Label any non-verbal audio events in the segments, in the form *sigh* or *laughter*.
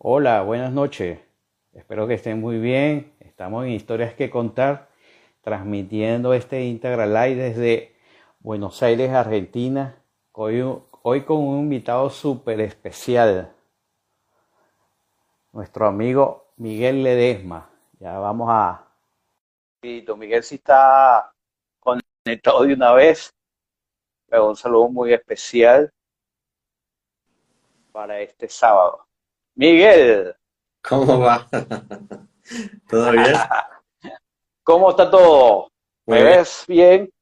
Hola, buenas noches. Espero que estén muy bien. Estamos en Historias que Contar, transmitiendo este Integral Live desde Buenos Aires, Argentina. Hoy, con un invitado súper especial, nuestro amigo Miguel Ledesma. Ya vamos a... Miguel si está conectado de una vez. Un saludo muy especial para este sábado. Miguel. ¿Cómo va? *laughs* ¿Todo bien? ¿Cómo está todo? ¿Me ves bien?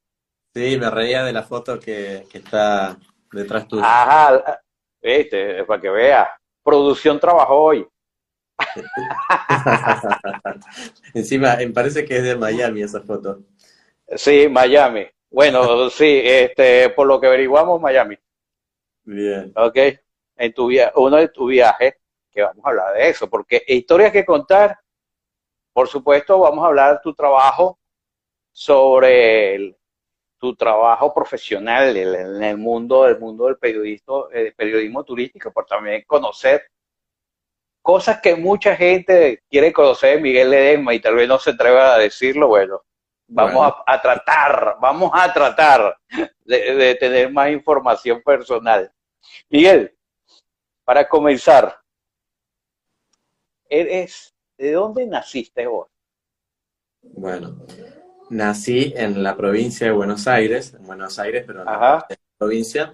Sí, me reía de la foto que, está detrás tuyo. Ajá, viste, para que vea. Producción trabajó hoy. *laughs* Encima, me parece que es de Miami esa foto. Sí, Miami. Bueno, sí, este, por lo que averiguamos, Miami. Bien. Ok. En tu uno de tus viajes, que vamos a hablar de eso, porque historias que contar, por supuesto, vamos a hablar de tu trabajo sobre tu trabajo profesional en el mundo del mundo del periodismo, el periodismo turístico, por también conocer cosas que mucha gente quiere conocer de Miguel Ledesma y tal vez no se atreva a decirlo, bueno, vamos a, tratar, vamos a tratar de, tener más información personal. Miguel, para comenzar, eres, ¿de dónde naciste vos? Bueno, nací en la provincia de Buenos Aires, en Buenos Aires, pero en la provincia,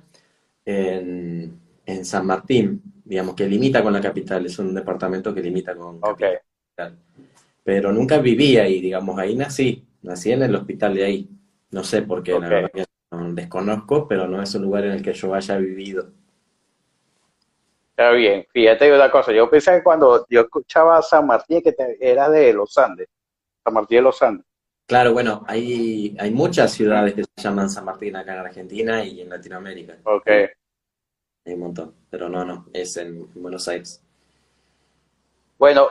en, San Martín, digamos, que limita con la capital, es un departamento que limita con la capital. Pero nunca viví ahí, digamos, ahí nací, nací en el hospital de ahí. No sé por qué, la verdad que desconozco, pero no es un lugar en el que yo haya vivido. Está bien, fíjate una cosa, yo pensé que cuando yo escuchaba San Martín que era de los Andes, San Martín de los Andes. Claro, bueno, hay, hay muchas ciudades que se llaman San Martín acá en Argentina y en Latinoamérica. Ok. Hay un montón, pero no, no, es en Buenos Aires. Bueno,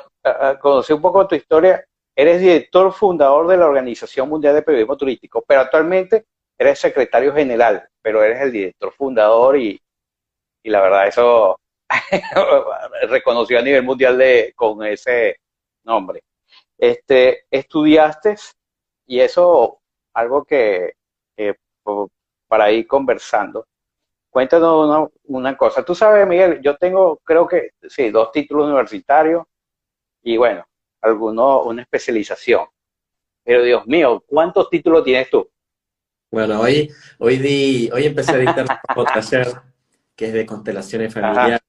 conocí un poco tu historia Eres director fundador de la Organización Mundial de Periodismo Turístico, pero actualmente eres secretario general, pero eres el director fundador y, la verdad eso *laughs* reconocido a nivel mundial de, con ese nombre. Este, estudiaste y eso algo que, para ir conversando. Cuéntanos una, una, cosa. Tú sabes, Miguel, yo tengo, creo que, sí, dos títulos universitarios y bueno, alguno, una especialización. Pero Dios mío, ¿cuántos títulos tienes tú? Bueno, hoy, hoy, di, hoy empecé a dictar *laughs* que es de constelaciones familiares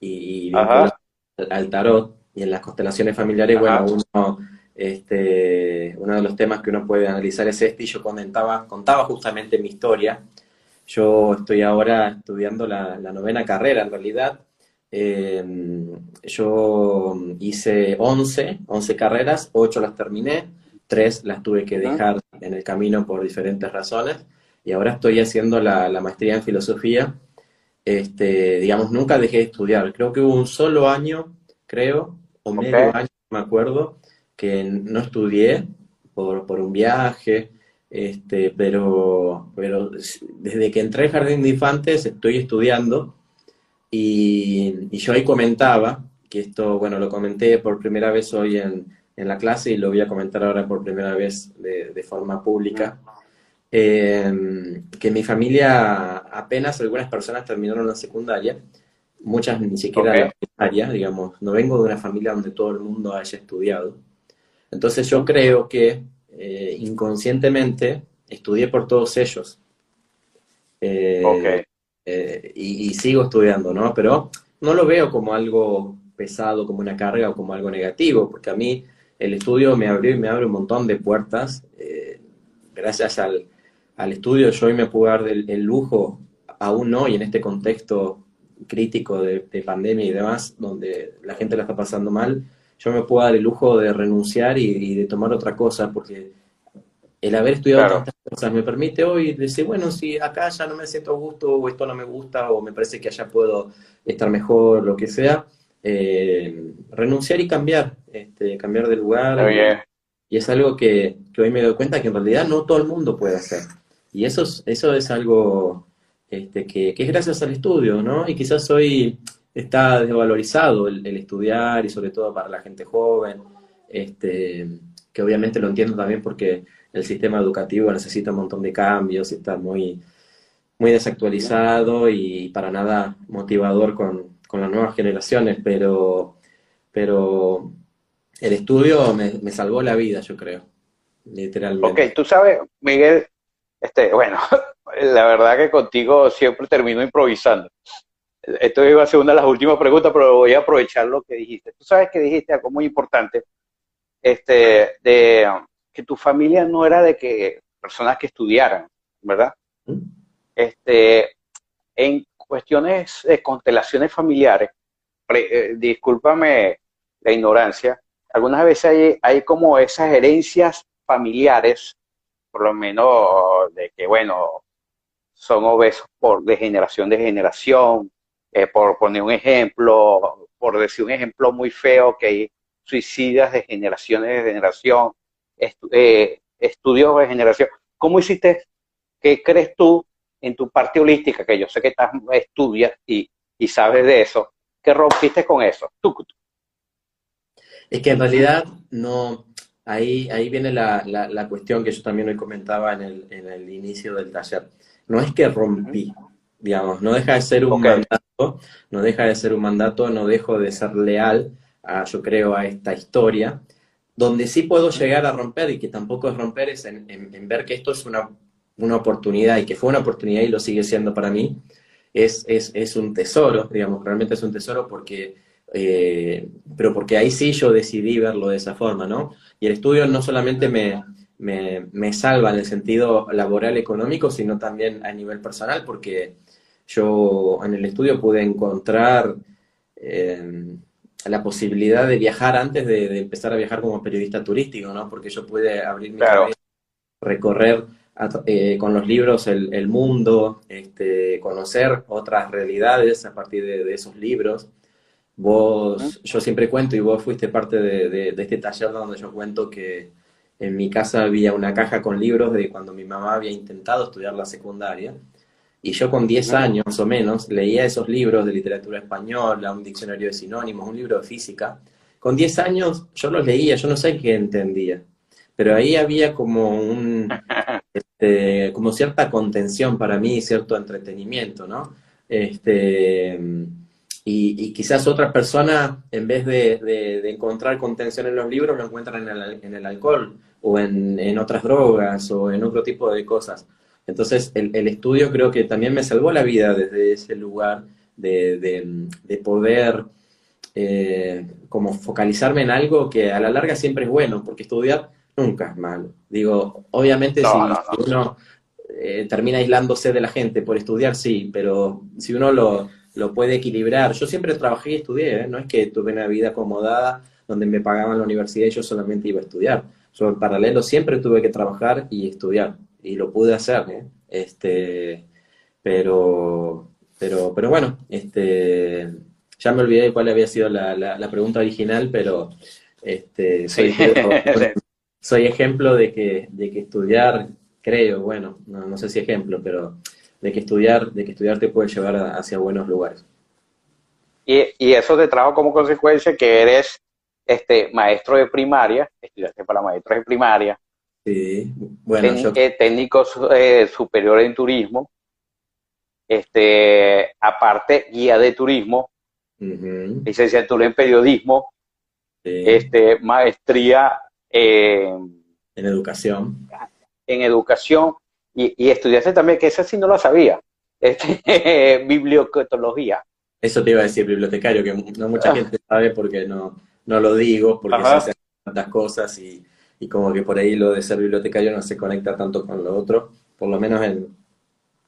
y, al tarot. Y en las constelaciones familiares, bueno, uno, este, uno de los temas que uno puede analizar es este, y yo comentaba, contaba justamente mi historia. Yo estoy ahora estudiando la, la novena carrera, en realidad, Em, yo hice 11, 11 carreras, 8 las terminé, 3 las tuve que dejar en el camino por diferentes razones y ahora estoy haciendo la, maestría en filosofía. Este, digamos, nunca dejé de estudiar. Creo que hubo un solo año, creo, o medio año, me acuerdo, que no estudié por, por un viaje, este, pero, pero desde que entré al Jardín de Infantes estoy estudiando. Y, yo ahí comentaba, que esto, bueno, lo comenté por primera vez hoy en, en la clase y lo voy a comentar ahora por primera vez de, de forma pública, eh, que mi familia apenas algunas personas terminaron la secundaria, muchas ni siquiera la primaria, digamos, no vengo de una familia donde todo el mundo haya estudiado. Entonces yo creo que eh, inconscientemente estudié por todos ellos. Eh, eh, y, sigo estudiando, ¿no? Pero no lo veo como algo pesado, como una carga o como algo negativo, porque a mí el estudio me abrió y me abre un montón de puertas. Eh, gracias al, al, estudio yo hoy me puedo dar el, lujo, aún hoy en este contexto crítico de, pandemia y demás, donde la gente la está pasando mal, yo me puedo dar el lujo de renunciar y de tomar otra cosa, porque el haber estudiado tantas cosas me permite hoy decir, bueno, si acá ya no me siento a gusto, o esto no me gusta, o me parece que allá puedo estar mejor, lo que sea, eh, renunciar y cambiar, este, cambiar de lugar. Y, es algo que, hoy me doy cuenta que en realidad no todo el mundo puede hacer. Y eso es, eso es algo este, que, es gracias al estudio, ¿no? Y quizás hoy está desvalorizado el, estudiar y sobre todo para la gente joven, este, que obviamente lo entiendo también porque el sistema educativo necesita un montón de cambios y está muy, muy desactualizado y para nada motivador con, con las nuevas generaciones, pero, pero el estudio me, me salvó la vida, yo creo, literalmente. Ok, tú sabes, Miguel, este, bueno, *laughs* la verdad que contigo siempre termino improvisando. Esto iba a ser una de las últimas preguntas, pero voy a aprovechar lo que dijiste. Tú sabes que dijiste algo muy importante, este, de que tu familia no era de que personas que estudiaran, ¿verdad? ¿Mm? Este, en cuestiones de constelaciones familiares, eh, discúlpame la ignorancia, algunas veces hay, hay como esas herencias familiares, por lo menos de que, bueno, son obesos por de generación de generación, eh, por poner un ejemplo, por decir un ejemplo muy feo, que hay suicidas de generaciones de generación, eh, estudios de generación. ¿Cómo hiciste? ¿Qué crees tú en tu parte holística, que yo sé que estás, estudias y, y sabes de eso, que rompiste con eso? Tú, Es que en realidad no, ahí, ahí viene la, la, cuestión que yo también hoy comentaba en el, en el inicio del taller. No es que rompí, digamos, no deja de ser un mandato, no deja de ser un mandato, no dejo de ser leal, a, yo creo, a esta historia. Donde sí puedo llegar a romper, y que tampoco es romper, es en, ver que esto es una, una, oportunidad, y que fue una oportunidad y lo sigue siendo para mí, es, es, es un tesoro, digamos, realmente es un tesoro porque, eh, pero porque ahí sí yo decidí verlo de esa forma, ¿no? Y el estudio no solamente me, me, me salva en el sentido laboral económico, sino también a nivel personal, porque yo en el estudio pude encontrar eh, la posibilidad de viajar antes de, empezar a viajar como periodista turístico, ¿no? Porque yo pude abrir mi recorrer eh, con los libros el, mundo, este, conocer otras realidades a partir de, esos libros. Vos, yo siempre cuento, y vos fuiste parte de, este taller donde yo cuento que en mi casa había una caja con libros de cuando mi mamá había intentado estudiar la secundaria y yo con 10 años o menos leía esos libros de literatura española, un diccionario de sinónimos, un libro de física. Con 10 años yo los leía, yo no sé qué entendía, pero ahí había como un, *laughs* este, como cierta contención para mí, cierto entretenimiento, ¿no? Este, y, quizás otras personas, en vez de, encontrar contención en los libros, lo encuentran en el, alcohol o en, en, otras drogas o en otro tipo de cosas. Entonces, el, estudio creo que también me salvó la vida desde ese lugar de, poder eh, como focalizarme en algo que a la larga siempre es bueno, porque estudiar nunca es malo. Digo, obviamente si, uno eh, termina aislándose de la gente por estudiar, sí, pero si uno lo, puede equilibrar, yo siempre trabajé y estudié, ¿eh? no es que tuve una vida acomodada donde me pagaban la universidad y yo solamente iba a estudiar. Yo en paralelo siempre tuve que trabajar y estudiar y lo pude hacer, ¿eh? este, pero, pero, pero bueno, este, ya me olvidé de cuál había sido la, la, pregunta original, pero este, soy, *laughs* soy ejemplo de que, de que estudiar, creo, bueno, no, sé si ejemplo, pero de que estudiar, de que estudiar te puede llevar hacia buenos lugares. Y, y, eso te trajo como consecuencia que eres este maestro de primaria, estudiaste para maestros de primaria, Sí, bueno, técnico eh, superior en turismo, este, aparte guía de turismo, licenciatura en periodismo, este, maestría en educación. En educación y, y, estudiaste también, que esa sí no lo sabía, este, *laughs* bibliotecnología. Eso te iba a decir, bibliotecario, que no mucha ah. gente sabe porque no, no lo digo, porque se hacen tantas cosas y y como que por ahí lo de ser bibliotecario no se conecta tanto con lo otro, por lo menos en,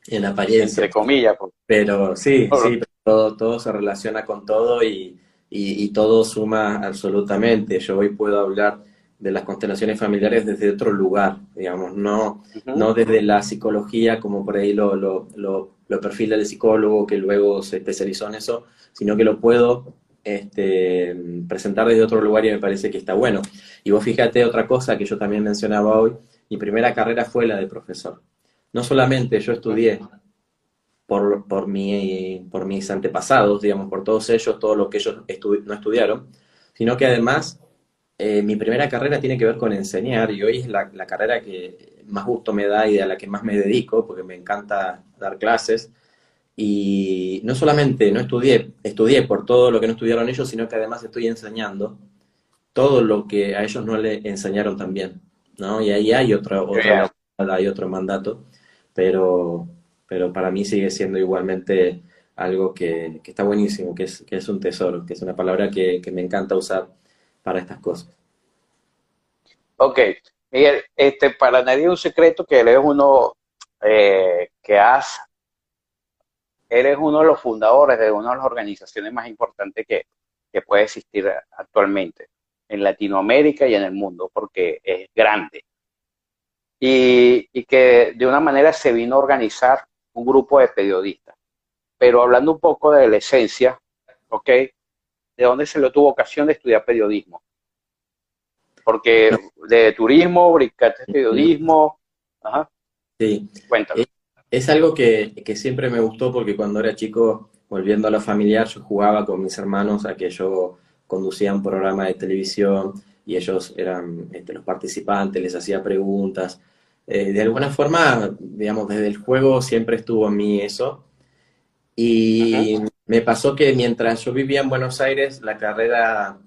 en apariencia. Entre comillas. Pues. Pero sí, sí, todo, todo se relaciona con todo y, y, todo suma absolutamente. Yo hoy puedo hablar de las constelaciones familiares desde otro lugar, digamos, no, no desde la psicología como por ahí lo, lo, lo, lo perfila el psicólogo que luego se especializó en eso, sino que lo puedo este, presentar desde otro lugar y me parece que está bueno. Y vos fíjate otra cosa que yo también mencionaba hoy, mi primera carrera fue la de profesor. No solamente yo estudié por, por, mi, por mis antepasados, digamos, por todos ellos, todo lo que ellos no estudiaron, sino que además eh, mi primera carrera tiene que ver con enseñar y hoy es la, la, carrera que más gusto me da y a la que más me dedico porque me encanta dar clases. Y no solamente no estudié, estudié por todo lo que no estudiaron ellos, sino que además estoy enseñando todo lo que a ellos no le enseñaron también, ¿no? Y ahí hay otro, hay otro mandato, pero, pero para mí sigue siendo igualmente algo que, que está buenísimo, que es, que es un tesoro, que es una palabra que, que me encanta usar para estas cosas. Ok, Miguel, este, para nadie es un secreto que él es uno eh, que has eres uno de los fundadores de una de las organizaciones más importantes que, puede existir actualmente en Latinoamérica y en el mundo, porque es grande. Y, y, que de una manera se vino a organizar un grupo de periodistas. Pero hablando un poco de la esencia, ¿ok? ¿De dónde se le tuvo ocasión de estudiar periodismo? Porque de turismo, brincaste periodismo. Ajá. Sí. Cuéntame. Es algo que, siempre me gustó porque cuando era chico, volviendo a lo familiar, yo jugaba con mis hermanos a que yo conducía un programa de televisión y ellos eran este, los participantes, les hacía preguntas. Eh, de alguna forma, digamos, desde el juego siempre estuvo en mí eso. Y me pasó que mientras yo vivía en Buenos Aires, la carrera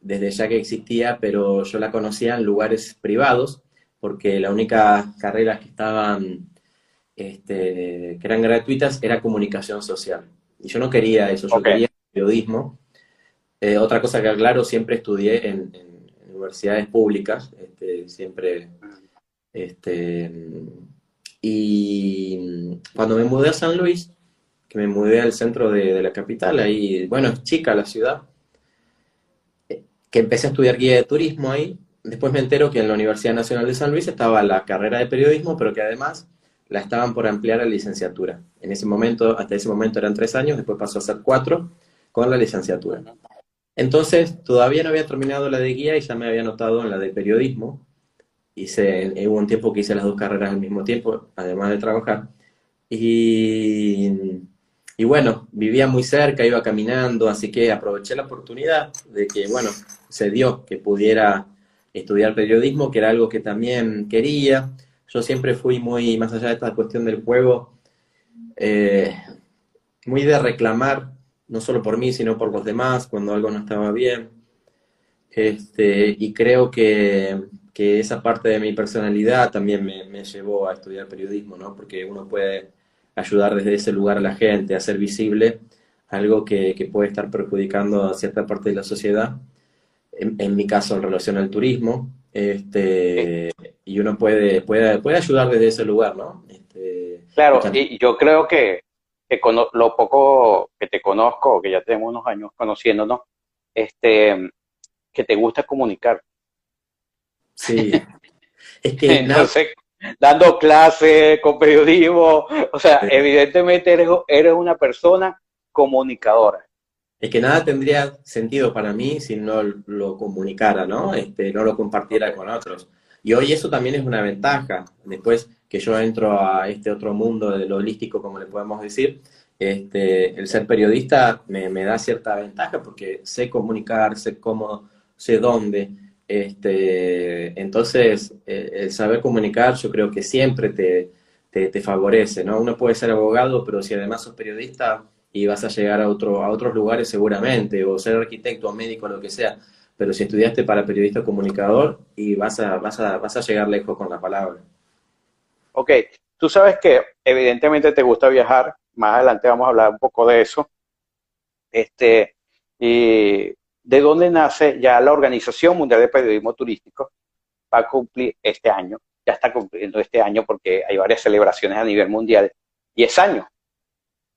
desde ya que existía, pero yo la conocía en lugares privados, porque la única carrera que estaban este, que eran gratuitas era comunicación social. Y yo no quería eso, yo quería periodismo. Eh, otra cosa que aclaro, siempre estudié en, universidades públicas, este, siempre, este, y cuando me mudé a San Luis, que me mudé al centro de, la capital, ahí, bueno, es chica la ciudad, eh, que empecé a estudiar guía de turismo ahí, después me entero que en la Universidad Nacional de San Luis estaba la carrera de periodismo, pero que además la estaban por ampliar a licenciatura. En ese momento, hasta ese momento eran tres años, después pasó a ser cuatro con la licenciatura. Entonces, todavía no había terminado la de guía y ya me había anotado en la de periodismo. Hice, hubo un tiempo que hice las dos carreras al mismo tiempo, además de trabajar. Y, y bueno, vivía muy cerca, iba caminando, así que aproveché la oportunidad de que, bueno, se dio que pudiera estudiar periodismo, que era algo que también quería yo siempre fui muy, más allá de esta cuestión del juego, eh, muy de reclamar, no solo por mí, sino por los demás, cuando algo no estaba bien. Este, y creo que, esa parte de mi personalidad también me, llevó a estudiar periodismo, ¿no? Porque uno puede ayudar desde ese lugar a la gente, hacer visible algo que, puede estar perjudicando a cierta parte de la sociedad. En, en mi caso, en relación al turismo, este, y uno puede, puede, puede ayudar desde ese lugar, ¿no? Este, claro, y yo creo que, lo poco que te conozco, que ya tenemos unos años conociéndonos, este, que te gusta comunicar. Sí. *laughs* es que Entonces, dando clases con periodismo, o sea, evidentemente eres, eres una persona comunicadora es que nada tendría sentido para mí si no lo comunicara, ¿no? Este, no lo compartiera con otros. Y hoy eso también es una ventaja. Después que yo entro a este otro mundo de lo holístico, como le podemos decir, este, el ser periodista me, da cierta ventaja porque sé comunicar, sé cómo, sé dónde. Este, entonces, eh, el saber comunicar yo creo que siempre te, te, favorece, ¿no? Uno puede ser abogado, pero si además sos periodista, y vas a llegar a, otro, a otros lugares seguramente, o ser arquitecto o médico, lo que sea. Pero si estudiaste para periodista comunicador, y vas a, vas a, vas a llegar lejos con la palabra. Ok, tú sabes que evidentemente te gusta viajar, más adelante vamos a hablar un poco de eso. Este, y de dónde nace ya la Organización Mundial de Periodismo Turístico, va a cumplir este año, ya está cumpliendo este año porque hay varias celebraciones a nivel mundial, 10 años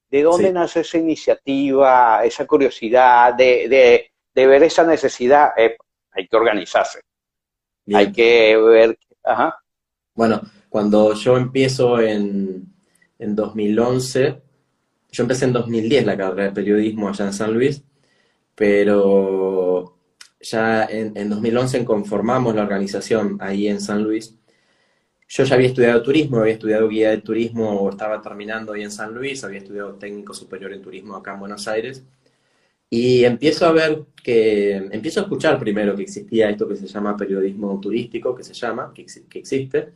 ¿De dónde nace esa iniciativa, esa curiosidad de, ver esa necesidad? Eh, hay que organizarse. Hay que ver. Ajá. Bueno, cuando yo empiezo en, en 2011, yo empecé en 2010 la carrera de periodismo allá en San Luis, pero ya en, en 2011 conformamos la organización ahí en San Luis. Yo ya había estudiado turismo, había estudiado guía de turismo, estaba terminando ahí en San Luis, había estudiado técnico superior en turismo acá en Buenos Aires, y empiezo a ver que, empiezo a escuchar primero que existía esto que se llama periodismo turístico, que se llama, que, existe,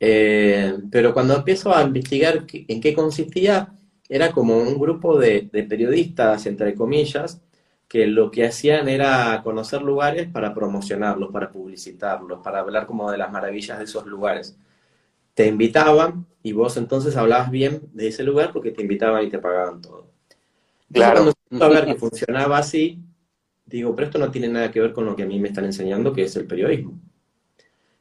eh, pero cuando empiezo a investigar en qué consistía, era como un grupo de, de periodistas, entre comillas, que lo que hacían era conocer lugares para promocionarlos, para publicitarlos, para hablar como de las maravillas de esos lugares. Te invitaban y vos entonces hablabas bien de ese lugar porque te invitaban y te pagaban todo. claro. Cuando a ver que *laughs* funcionaba así, digo, pero esto no tiene nada que ver con lo que a mí me están enseñando, que es el periodismo.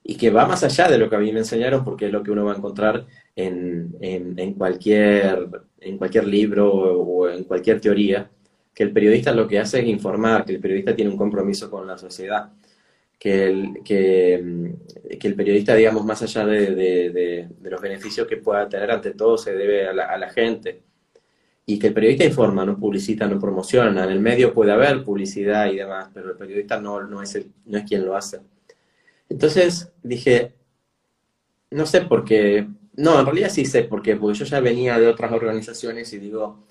Y que va más allá de lo que a mí me enseñaron, porque es lo que uno va a encontrar en, en, en cualquier, en cualquier libro o en cualquier teoría que el periodista lo que hace es informar, que el periodista tiene un compromiso con la sociedad, que el, que, mm, que el periodista, digamos, más allá de, de, los beneficios que pueda tener, ante todo se debe a la, gente. Y que el periodista informa, no publicita, no promociona. En el medio puede haber publicidad y demás, pero el periodista no, no, es, el, no es quien lo hace. Entonces dije, no sé por qué, no, en realidad sí sé por qué, porque yo ya venía de otras organizaciones y digo,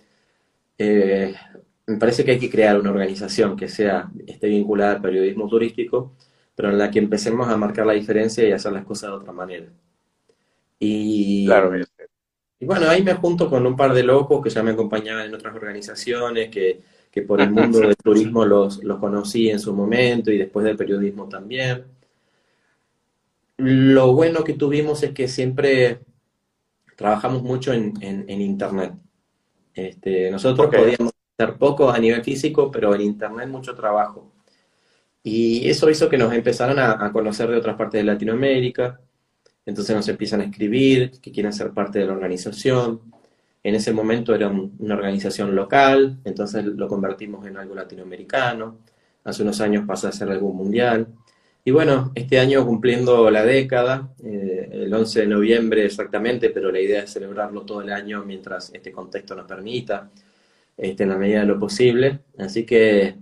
eh, me parece que hay que crear una organización que sea, esté vinculada al periodismo turístico, pero en la que empecemos a marcar la diferencia y hacer las cosas de otra manera. Y, claro, y bueno, ahí me junto con un par de locos que ya me acompañaban en otras organizaciones, que, que por el mundo del turismo los, los conocí en su momento y después del periodismo también. Lo bueno que tuvimos es que siempre trabajamos mucho en, en, Internet. Este, nosotros podíamos hacer poco a nivel físico, pero en Internet mucho trabajo. Y eso hizo que nos empezaran a, conocer de otras partes de Latinoamérica. Entonces nos empiezan a escribir que quieren ser parte de la organización. En ese momento era una organización local, entonces lo convertimos en algo latinoamericano. Hace unos años pasa a ser algo mundial. Y bueno, este año cumpliendo la década, eh, el 11 de noviembre exactamente, pero la idea es celebrarlo todo el año mientras este contexto nos permita este, en la medida de lo posible. Así que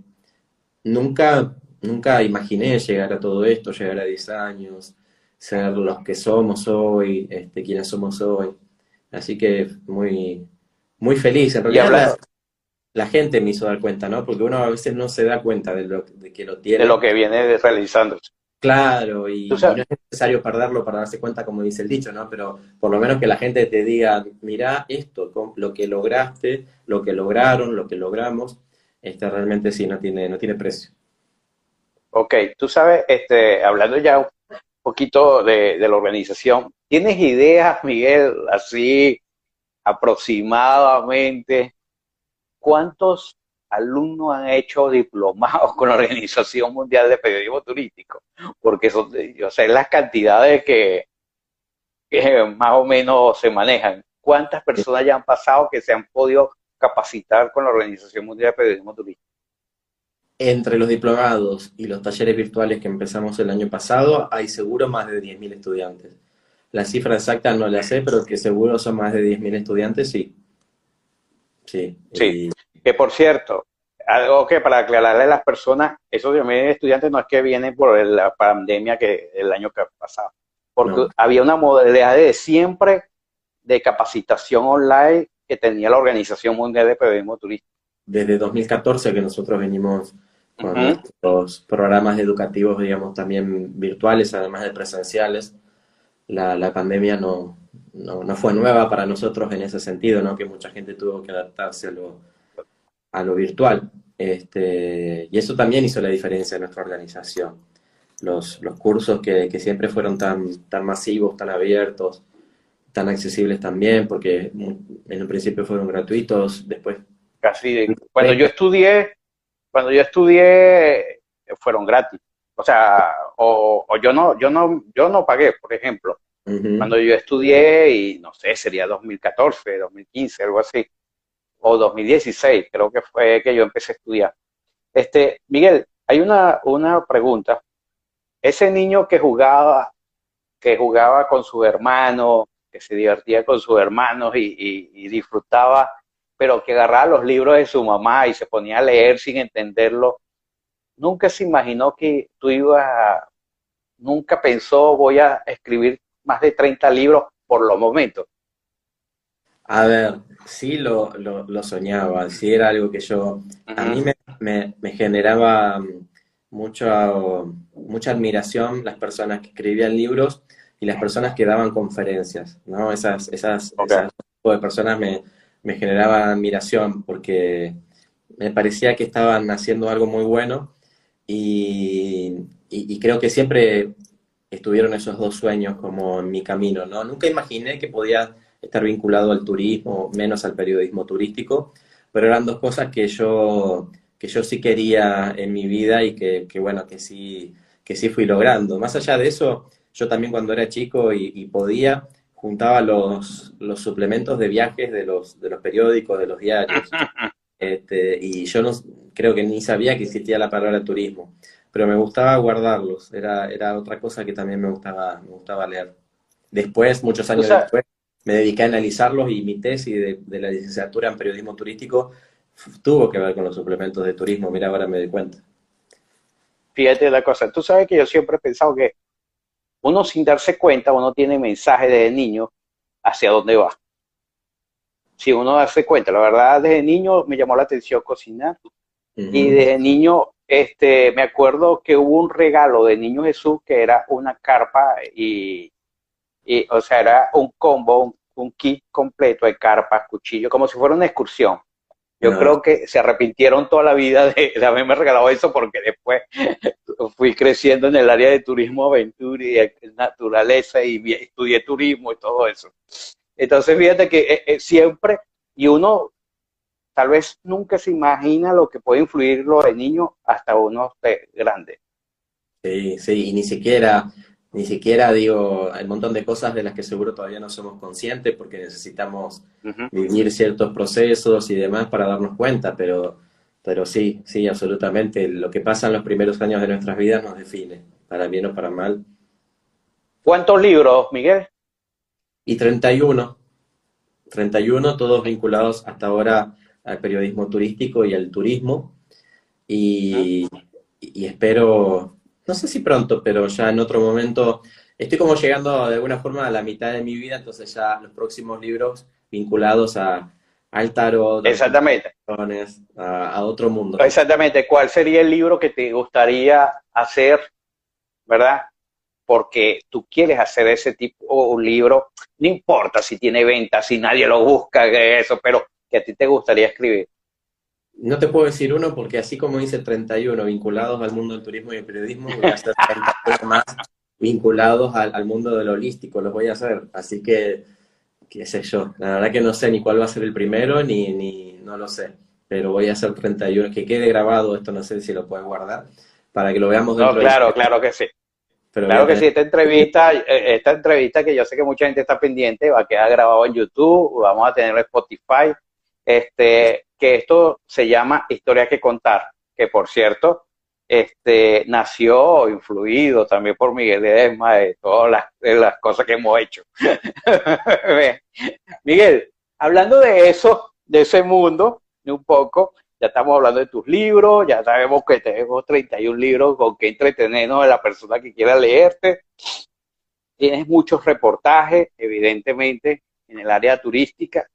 nunca, nunca imaginé llegar a todo esto, llegar a 10 años, ser los que somos hoy, este, quienes somos hoy. Así que muy, muy feliz. En realidad la, gente me hizo dar cuenta, ¿no? Porque uno a veces no se da cuenta de, lo, de que lo tiene. De lo que viene realizándose. Claro, y, no es necesario perderlo para darse cuenta, como dice el dicho, ¿no? Pero por lo menos que la gente te diga, mira esto, lo que lograste, lo que lograron, lo que logramos, este, realmente sí no tiene, no tiene precio. Ok, tú sabes, este, hablando ya un poquito de, de la organización, ¿tienes ideas, Miguel, así aproximadamente, cuántos alumnos han hecho diplomados con la Organización Mundial de Periodismo Turístico, porque son, yo sé las cantidades que, más o menos se manejan. ¿Cuántas personas ya han pasado que se han podido capacitar con la Organización Mundial de Periodismo Turístico? Entre los diplomados y los talleres virtuales que empezamos el año pasado, hay seguro más de 10.000 estudiantes. La cifra exacta no la sé, pero que seguro son más de 10.000 estudiantes, sí. Sí. sí. Que por cierto, algo que para aclararle a las personas, esos estudiantes no es que vienen por la pandemia que el año que pasado, porque había una modalidad de siempre de capacitación online que tenía la Organización Mundial de Periodismo Turístico. Desde 2014 que nosotros venimos con los programas educativos, digamos, también virtuales, además de presenciales. La, la pandemia no, no, no, fue nueva para nosotros en ese sentido, ¿no? Que mucha gente tuvo que adaptarse a lo, a lo virtual. Este, y eso también hizo la diferencia en nuestra organización. Los, los cursos que, que, siempre fueron tan, tan masivos, tan abiertos, tan accesibles también, porque en un principio fueron gratuitos, después... Casi, cuando yo estudié, cuando yo estudié, fueron gratis. O sea, o, o yo no, yo no, yo no pagué, por ejemplo. Cuando yo estudié, y no sé, sería 2014, 2015, algo así o 2016, creo que fue que yo empecé a estudiar. Este, Miguel, hay una, una pregunta. Ese niño que jugaba, que jugaba con su hermano, que se divertía con sus hermanos y, disfrutaba, pero que agarraba los libros de su mamá y se ponía a leer sin entenderlo, nunca se imaginó que tú ibas a, nunca pensó voy a escribir más de 30 libros por los momentos. A ver, sí lo, lo, soñaba, sí era algo que yo, a mí me, me, generaba mucha, mucha admiración las personas que escribían libros y las personas que daban conferencias, ¿no? Esas, esas, tipo de personas me, me generaban admiración porque me parecía que estaban haciendo algo muy bueno y, y, creo que siempre estuvieron esos dos sueños como en mi camino, ¿no? Nunca imaginé que podía estar vinculado al turismo, menos al periodismo turístico, pero eran dos cosas que yo, que yo sí quería en mi vida y que, que bueno, que sí, que sí fui logrando. Más allá de eso, yo también cuando era chico y, podía, juntaba los, los, suplementos de viajes de los, de los periódicos, de los diarios. *laughs* Este, y yo no creo que ni sabía que existía la palabra turismo, pero me gustaba guardarlos, era, era otra cosa que también me gustaba, me gustaba leer. Después, muchos años después, me dediqué a analizarlos y mi tesis de, de, la licenciatura en periodismo turístico tuvo que ver con los suplementos de turismo, mira, ahora me doy cuenta. Fíjate la cosa, tú sabes que yo siempre he pensado que uno sin darse cuenta, uno tiene mensaje desde niño hacia dónde va. Si uno darse cuenta, la verdad, desde niño me llamó la atención cocinar. Y desde niño, este, me acuerdo que hubo un regalo de Niño Jesús que era una carpa y, y o sea, era un combo, un, kit completo de carpas, cuchillo, como si fuera una excursión. Yo creo que se arrepintieron toda la vida de, de, haberme regalado eso porque después *laughs* fui creciendo en el área de turismo, aventura y naturaleza y estudié turismo y todo eso. Entonces, fíjate que eh, eh, siempre, y uno tal vez nunca se imagina lo que puede influir lo de niño hasta uno de grande. Sí, sí, y ni siquiera ni siquiera digo, hay un montón de cosas de las que seguro todavía no somos conscientes porque necesitamos vivir ciertos procesos y demás para darnos cuenta, pero, pero sí, sí, absolutamente. Lo que pasa en los primeros años de nuestras vidas nos define, para bien o para mal. ¿Cuántos libros, Miguel? Y 31. 31, todos vinculados hasta ahora al periodismo turístico y al turismo. Y, y espero no sé si pronto, pero ya en otro momento, estoy como llegando de alguna forma a la mitad de mi vida, entonces ya los próximos libros vinculados a, al tarot, Exactamente. A, a, otro mundo. Exactamente, ¿cuál sería el libro que te gustaría hacer, verdad? Porque tú quieres hacer ese tipo de libro, no importa si tiene ventas, si nadie lo busca, eso, pero que a ti te gustaría escribir. No te puedo decir uno porque así como hice 31 vinculados al mundo del turismo y el periodismo, voy a hacer 31 más vinculados al, mundo del holístico, los voy a hacer. Así que, qué sé yo, la verdad que no sé ni cuál va a ser el primero, ni, ni no lo sé, pero voy a hacer 31, que quede grabado, esto no sé si lo puedes guardar, para que lo veamos No, claro, claro que sí. claro que sí, esta entrevista, eh, esta entrevista que yo sé que mucha gente está pendiente, va a quedar grabado en YouTube, vamos a tener en Spotify, este, que esto se llama Historia que contar, que por cierto, este, nació influido también por Miguel Edesma de todas las, las cosas que hemos hecho. *laughs* Miguel, hablando de eso, de ese mundo, un poco, ya estamos hablando de tus libros, ya sabemos que tenemos 31 libros con que entretenernos a la persona que quiera leerte. Tienes muchos reportajes, evidentemente, en el área turística,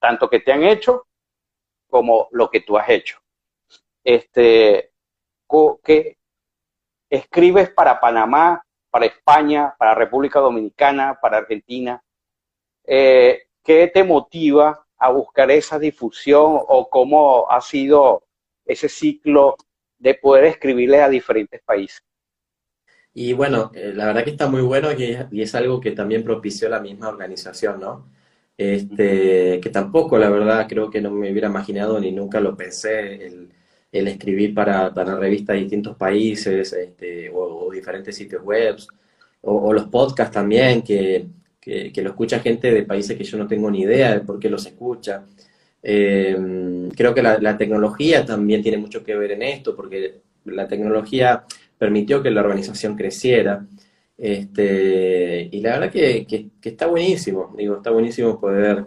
tanto que te han hecho como lo que tú has hecho. Este, que escribes para Panamá, para España, para República Dominicana, para Argentina. Eh, ¿Qué te motiva a buscar esa difusión o cómo ha sido ese ciclo de poder escribirle a diferentes países? Y bueno, eh, la verdad que está muy bueno y y es algo que también propició la misma organización, ¿no? Este, que tampoco, la verdad, creo que no me hubiera imaginado ni nunca lo pensé, el, escribir para, para, revistas de distintos países este, o, diferentes sitios web, o, los podcasts también, que, que, lo escucha gente de países que yo no tengo ni idea de por qué los escucha. Eh, creo que la, tecnología también tiene mucho que ver en esto, porque la tecnología permitió que la organización creciera. Este, y la verdad que, está buenísimo, digo, está buenísimo poder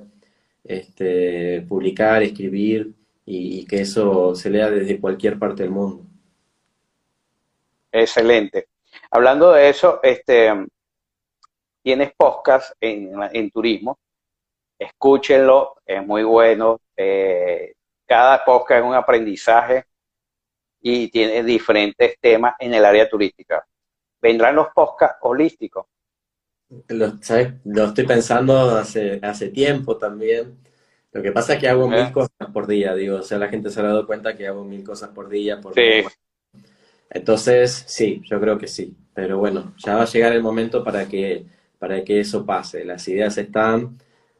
este, publicar, escribir y, que eso se lea desde cualquier parte del mundo. Excelente. Hablando de eso, este, tienes podcast en, turismo, escúchenlo, es muy bueno. Eh, cada podcast es un aprendizaje y tiene diferentes temas en el área turística. Vendrán los podcasts holísticos. Lo, lo estoy pensando hace, hace tiempo también. Lo que pasa es que hago mil cosas por día, digo, o sea, la gente se ha dado cuenta que hago mil cosas por día. Por sí. Entonces, sí, yo creo que sí. Pero bueno, ya va a llegar el momento para que, para que eso pase. Las ideas están,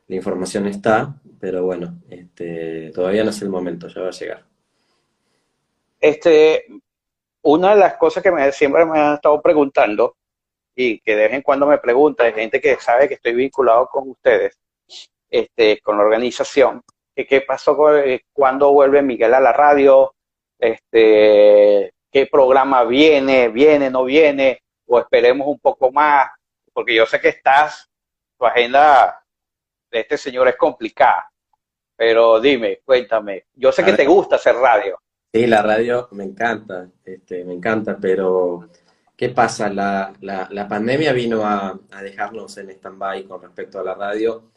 la información está, pero bueno, este, todavía no es el momento, ya va a llegar. Este, una de las cosas que me, siempre me han estado preguntando y que de vez en cuando me pregunta, hay gente que sabe que estoy vinculado con ustedes, este, con la organización, que qué pasó con, eh, cuando vuelve Miguel a la radio, este, qué programa viene, viene, no viene, o esperemos un poco más, porque yo sé que estás, tu agenda de este señor es complicada, pero dime, cuéntame, yo sé que te gusta hacer radio. Sí, la radio me encanta, este, me encanta, pero ¿qué pasa? La, la, pandemia vino a, a dejarnos en stand-by con respecto a la radio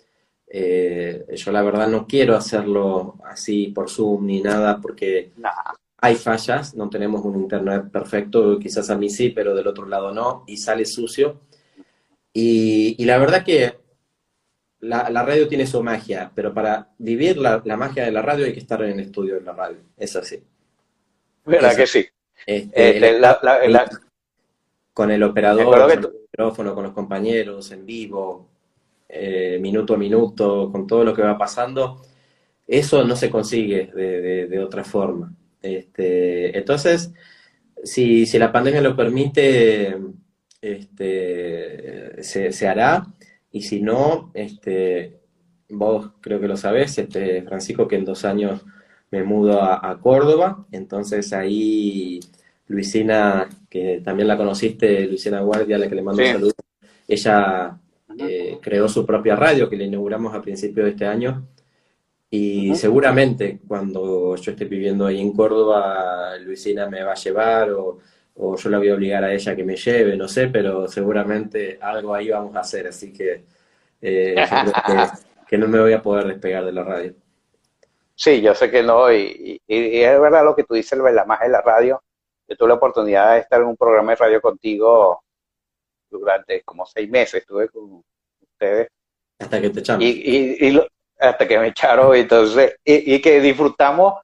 eh, yo la verdad no quiero hacerlo así por Zoom ni nada porque hay fallas, no tenemos un internet perfecto, quizás a mí sí, pero del otro lado no, y sale sucio. Y, la verdad que la, radio tiene su magia, pero para vivir la, magia de la radio hay que estar en el estudio de la radio, es así. ¿Verdad que sí? Este, eh, con el operador, con el micrófono, con los compañeros, en vivo, eh, minuto a minuto, con todo lo que va pasando, eso no se consigue de, otra forma. Este, entonces, si, la pandemia lo permite, este, se, hará, y si no, este, vos creo que lo sabés, este, Francisco, que en dos años me mudo a, Córdoba, entonces ahí Luisina, que también la conociste, Luisina Guardia, a la que le mando un saludo, ella eh, creó su propia radio que le inauguramos a principios de este año. Y seguramente cuando yo esté viviendo ahí en Córdoba, Luisina me va a llevar o, yo la voy a obligar a ella que me lleve, no sé, pero seguramente algo ahí vamos a hacer, así que, eh, *laughs* que, no me voy a poder despegar de la radio. Sí, yo sé que no, y, es verdad lo que tú dices, la magia de la radio. Yo tuve la oportunidad de estar en un programa de radio contigo durante como seis meses, estuve con ustedes. Hasta que te echaron. Y, hasta que me echaron, entonces, y, que disfrutamos,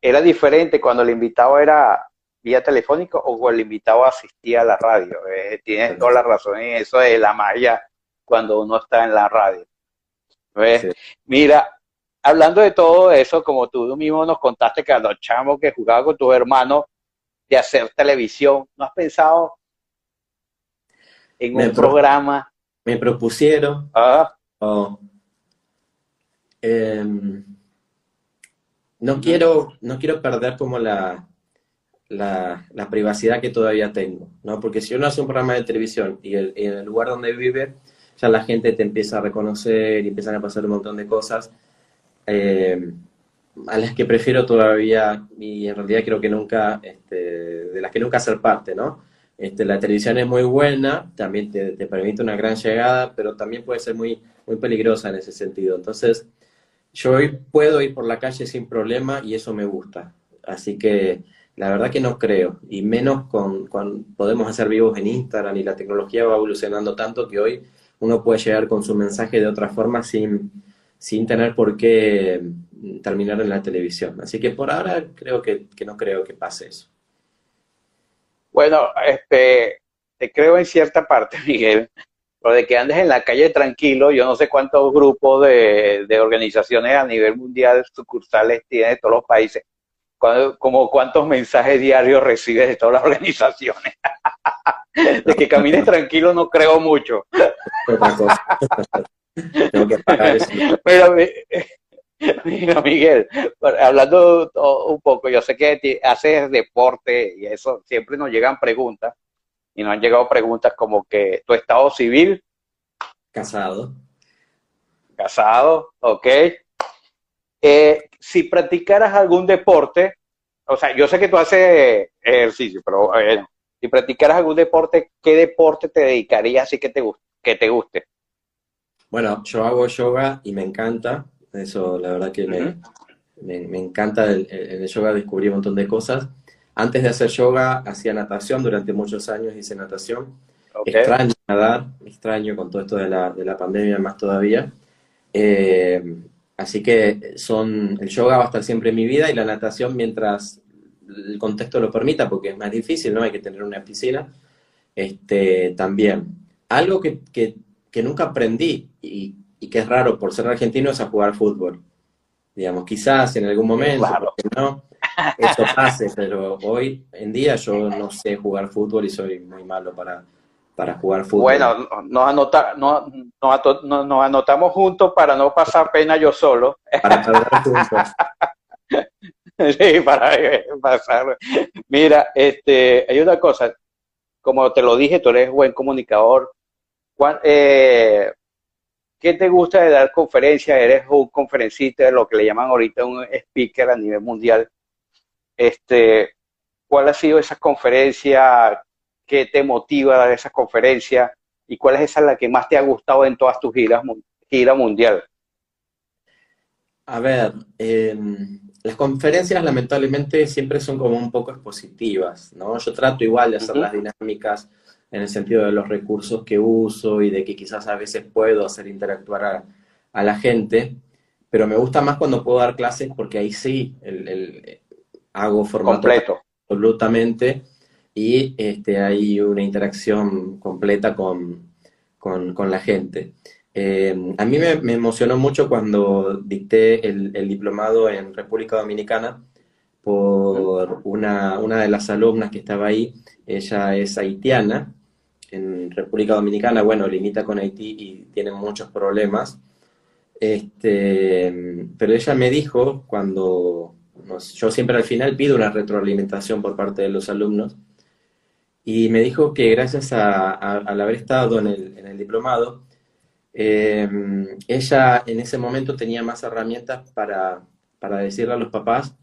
era diferente cuando el invitado era vía telefónico o cuando el invitado asistía a la radio. Eh, tienes toda la razón en eso de la magia cuando uno está en la radio. Mira, hablando de todo eso, como tú mismo nos contaste que a los chamos que jugaba con tus hermanos de hacer televisión, ¿no has pensado en un programa. Me propusieron. Ah. Em, no, quiero, no quiero perder como la, la, privacidad que todavía tengo, ¿no? Porque si uno hace un programa de televisión y, en el lugar donde vive, ya la gente te empieza a reconocer y empiezan a pasar un montón de cosas em, a las que prefiero todavía, y en realidad creo que nunca, este, de las que nunca ser parte, ¿no? Este, la televisión es muy buena, también te, permite una gran llegada, pero también puede ser muy, muy peligrosa en ese sentido. Entonces, yo hoy puedo ir por la calle sin problema y eso me gusta. Así que la verdad que no creo, y menos con, podemos hacer vivos en Instagram y la tecnología va evolucionando tanto que hoy uno puede llegar con su mensaje de otra forma sin, sin tener por qué terminar en la televisión. Así que por ahora creo que no creo que pase eso. Bueno, este, te creo en cierta parte, *laughs* Miguel, pero de que andes en la calle tranquilo, yo no sé cuántos grupos de, organizaciones a nivel mundial sucursales tiene de todos los países, como cuántos mensajes diarios recibes de todas las *laughs* organizaciones. *laughs* de que camines tranquilo no creo mucho. *laughs* Pero, *laughs* Mira, Miguel, hablando un poco, yo sé que haces deporte y eso, siempre nos llegan preguntas y nos han llegado preguntas como que tu estado civil. Casado. Casado, ok. Eh, si practicaras algún deporte, o sea, yo sé que tú haces ejercicio, pero bueno, si practicaras algún deporte, ¿qué deporte te dedicarías así que te que te guste. Bueno, yo hago yoga y me encanta. Eso, la verdad que me, me, encanta el, el, yoga, descubrí un montón de cosas. Antes de hacer yoga, hacía natación, durante muchos años hice natación. Extraño nadar, extraño con todo esto de la, de la pandemia más todavía. Eh, así que son, el yoga va a estar siempre en mi vida y la natación mientras el contexto lo permita, porque es más difícil, ¿no? Hay que tener una piscina. Este, también. Algo que, que, que nunca aprendí y, y, que es raro por ser argentino es a jugar fútbol. Digamos, quizás en algún momento, no, eso pase, pero hoy en día yo no sé jugar fútbol y soy muy malo para, para jugar fútbol. Bueno, nos, anota, no, nos, anotamos juntos para no pasar pena yo solo. Para juntos. *laughs* sí, para pasar. Mira, este, hay una cosa, como te lo dije, tú eres buen comunicador. Eh, ¿Qué te gusta de dar conferencias? Eres un conferencista, lo que le llaman ahorita un speaker a nivel mundial. Este, ¿Cuál ha sido esa conferencia? ¿Qué te motiva a dar esa conferencia? ¿Y cuál es esa la que más te ha gustado en todas tus giras gira mundial? A ver, em, las conferencias lamentablemente siempre son como un poco expositivas, ¿no? Yo trato igual de hacer las dinámicas en el sentido de los recursos que uso y de que quizás a veces puedo hacer interactuar a, la gente, pero me gusta más cuando puedo dar clases porque ahí sí el, hago formato completo. absolutamente y este, hay una interacción completa con, con, la gente. Eh, a mí me, emocionó mucho cuando dicté el, diplomado en República Dominicana por una, una, de las alumnas que estaba ahí. Ella es haitiana. En República Dominicana, bueno, limita con Haití y tiene muchos problemas. Este, pero ella me dijo cuando yo siempre al final pido una retroalimentación por parte de los alumnos y me dijo que gracias a, al haber estado en el, en el diplomado, em, ella en ese momento tenía más herramientas para, para decirle a los papás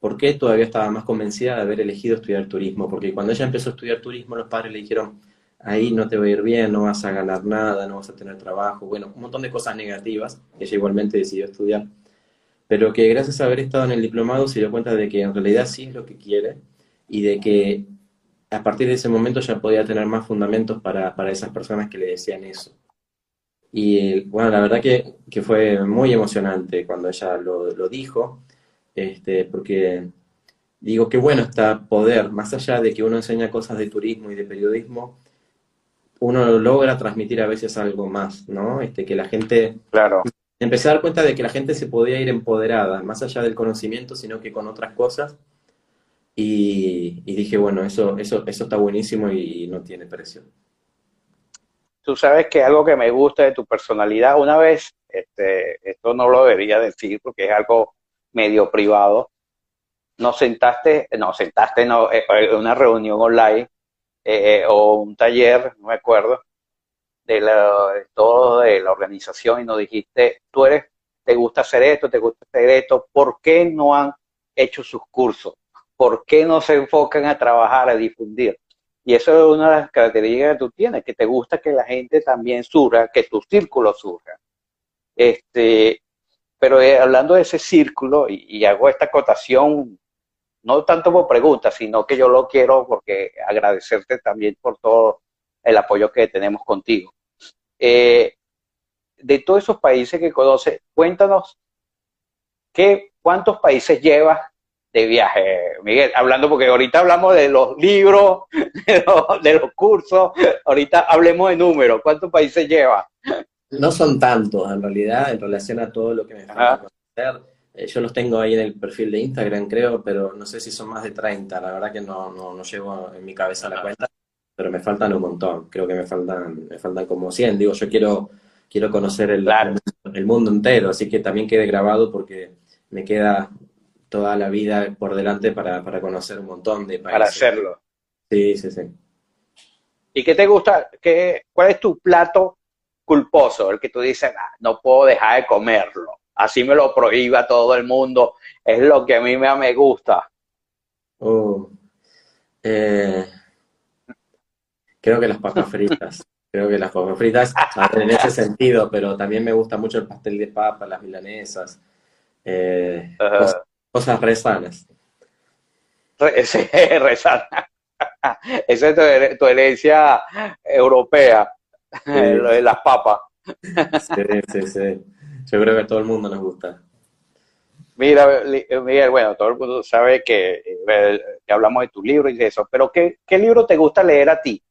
por qué todavía estaba más convencida de haber elegido estudiar turismo, porque cuando ella empezó a estudiar turismo, los padres le dijeron, ahí no te va a ir bien, no vas a ganar nada, no vas a tener trabajo, bueno, un montón de cosas negativas, ella igualmente decidió estudiar, pero que gracias a haber estado en el diplomado se dio cuenta de que en realidad sí es lo que quiere y de que a partir de ese momento ya podía tener más fundamentos para, para esas personas que le decían eso. Y bueno, la verdad que, que fue muy emocionante cuando ella lo, lo, dijo, este, porque digo que bueno está poder, más allá de que uno enseña cosas de turismo y de periodismo, uno logra transmitir a veces algo más, ¿no? Este, que la gente... Claro. Empecé a dar cuenta de que la gente se podía ir empoderada, más allá del conocimiento, sino que con otras cosas, y, dije, bueno, eso, eso, eso está buenísimo y no tiene precio. Tú sabes que algo que me gusta de tu personalidad, una vez, este, esto no lo debería decir porque es algo medio privado, nos sentaste, no, sentaste no, eh, en una reunión online eh, o un taller, no me acuerdo, de, todo de la organización y nos dijiste, tú eres, te gusta hacer esto, te gusta hacer esto, ¿por qué no han hecho sus cursos? ¿por qué no se enfocan a trabajar, a difundir? Y eso es una de las características que tú tienes, que te gusta que la gente también surja, que tu círculo surja. Este, pero eh, hablando de ese círculo, y, hago esta acotación, no tanto por pregunta, sino que yo lo quiero porque agradecerte también por todo el apoyo que tenemos contigo. Eh, de todos esos países que conoces, cuéntanos qué, cuántos países llevas de viaje, Miguel, hablando porque ahorita hablamos de los libros, *laughs* de los, cursos, ahorita hablemos de números, ¿cuántos países lleva? No son tantos en realidad, en relación a todo lo que me falta conocer. Eh, yo los tengo ahí en el perfil de Instagram, creo, pero no sé si son más de 30, la verdad que no, no, no llevo en mi cabeza la cuenta, pero me faltan un montón, creo que me faltan, me faltan como 100, digo, yo quiero, quiero conocer el, el mundo entero, así que también quede grabado porque me queda toda la vida por delante para, conocer un montón de países. Para hacerlo. Sí, sí, sí. ¿Y qué te gusta? Qué, ¿Cuál es tu plato culposo? El que tú dices, ah, no puedo dejar de comerlo. Así me lo prohíba todo el mundo. Es lo que a mí me, me gusta. Oh. Eh, creo que las papas fritas. Creo que las papas fritas, en ese sentido, pero también me gusta mucho el pastel de papa, las milanesas, eh, cosas, re sanas. *laughs* sí, re Esa es tu, herencia europea, *laughs* lo de las papas. Sí, sí, sí. Yo creo que a todo el mundo nos gusta. Mira, Miguel, bueno, todo el mundo sabe que, eh, hablamos de tu libro y de eso, pero ¿qué, ¿qué, libro te gusta leer a ti?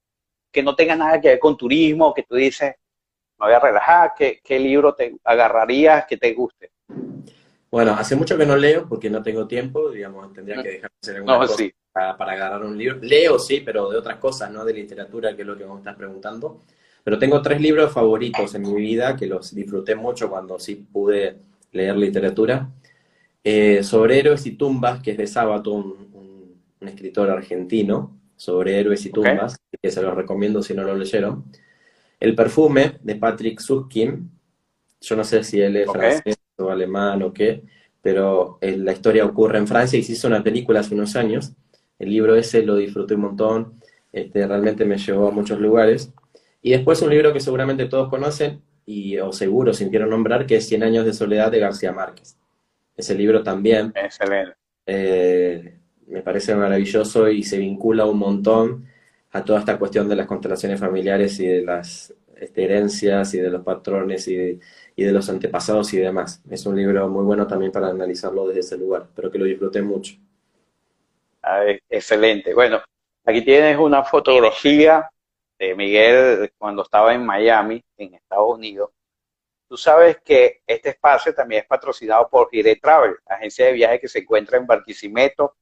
Que no tenga nada que ver con turismo, que tú dices, me voy a relajar, ¿qué, qué libro te agarrarías que te guste? Bueno, hace mucho que no leo porque no tengo tiempo, digamos, tendría que dejar de hacer alguna cosa para, para, agarrar un libro. Leo, sí, pero de otras cosas, no de literatura, que es lo que vos estás preguntando. Pero tengo tres libros favoritos en mi vida que los disfruté mucho cuando sí pude leer literatura. Eh, sobre héroes y tumbas, que es de Sábato, un, escritor argentino, sobre héroes y tumbas, que se los recomiendo si no lo leyeron. El perfume, de Patrick Suskin, yo no sé si él es francés o alemán o qué, pero eh, la historia ocurre en Francia y se hizo una película hace unos años. El libro ese lo disfruté un montón, este, realmente me llevó a muchos lugares. Y después un libro que seguramente todos conocen, y, o seguro sintieron nombrar, que es Cien años de soledad de García Márquez. Ese libro también. Eh, me parece maravilloso y se vincula un montón a toda esta cuestión de las constelaciones familiares y de las este, herencias y de los patrones y de, y de los antepasados y demás. Es un libro muy bueno también para analizarlo desde ese lugar, pero que lo disfruté mucho. Ah, excelente. Bueno, aquí tienes una fotografía de Miguel cuando estaba en Miami, en Estados Unidos, Tú sabes que este espacio también es patrocinado por Gire Travel, agencia de viajes que se encuentra en Barquisimeto.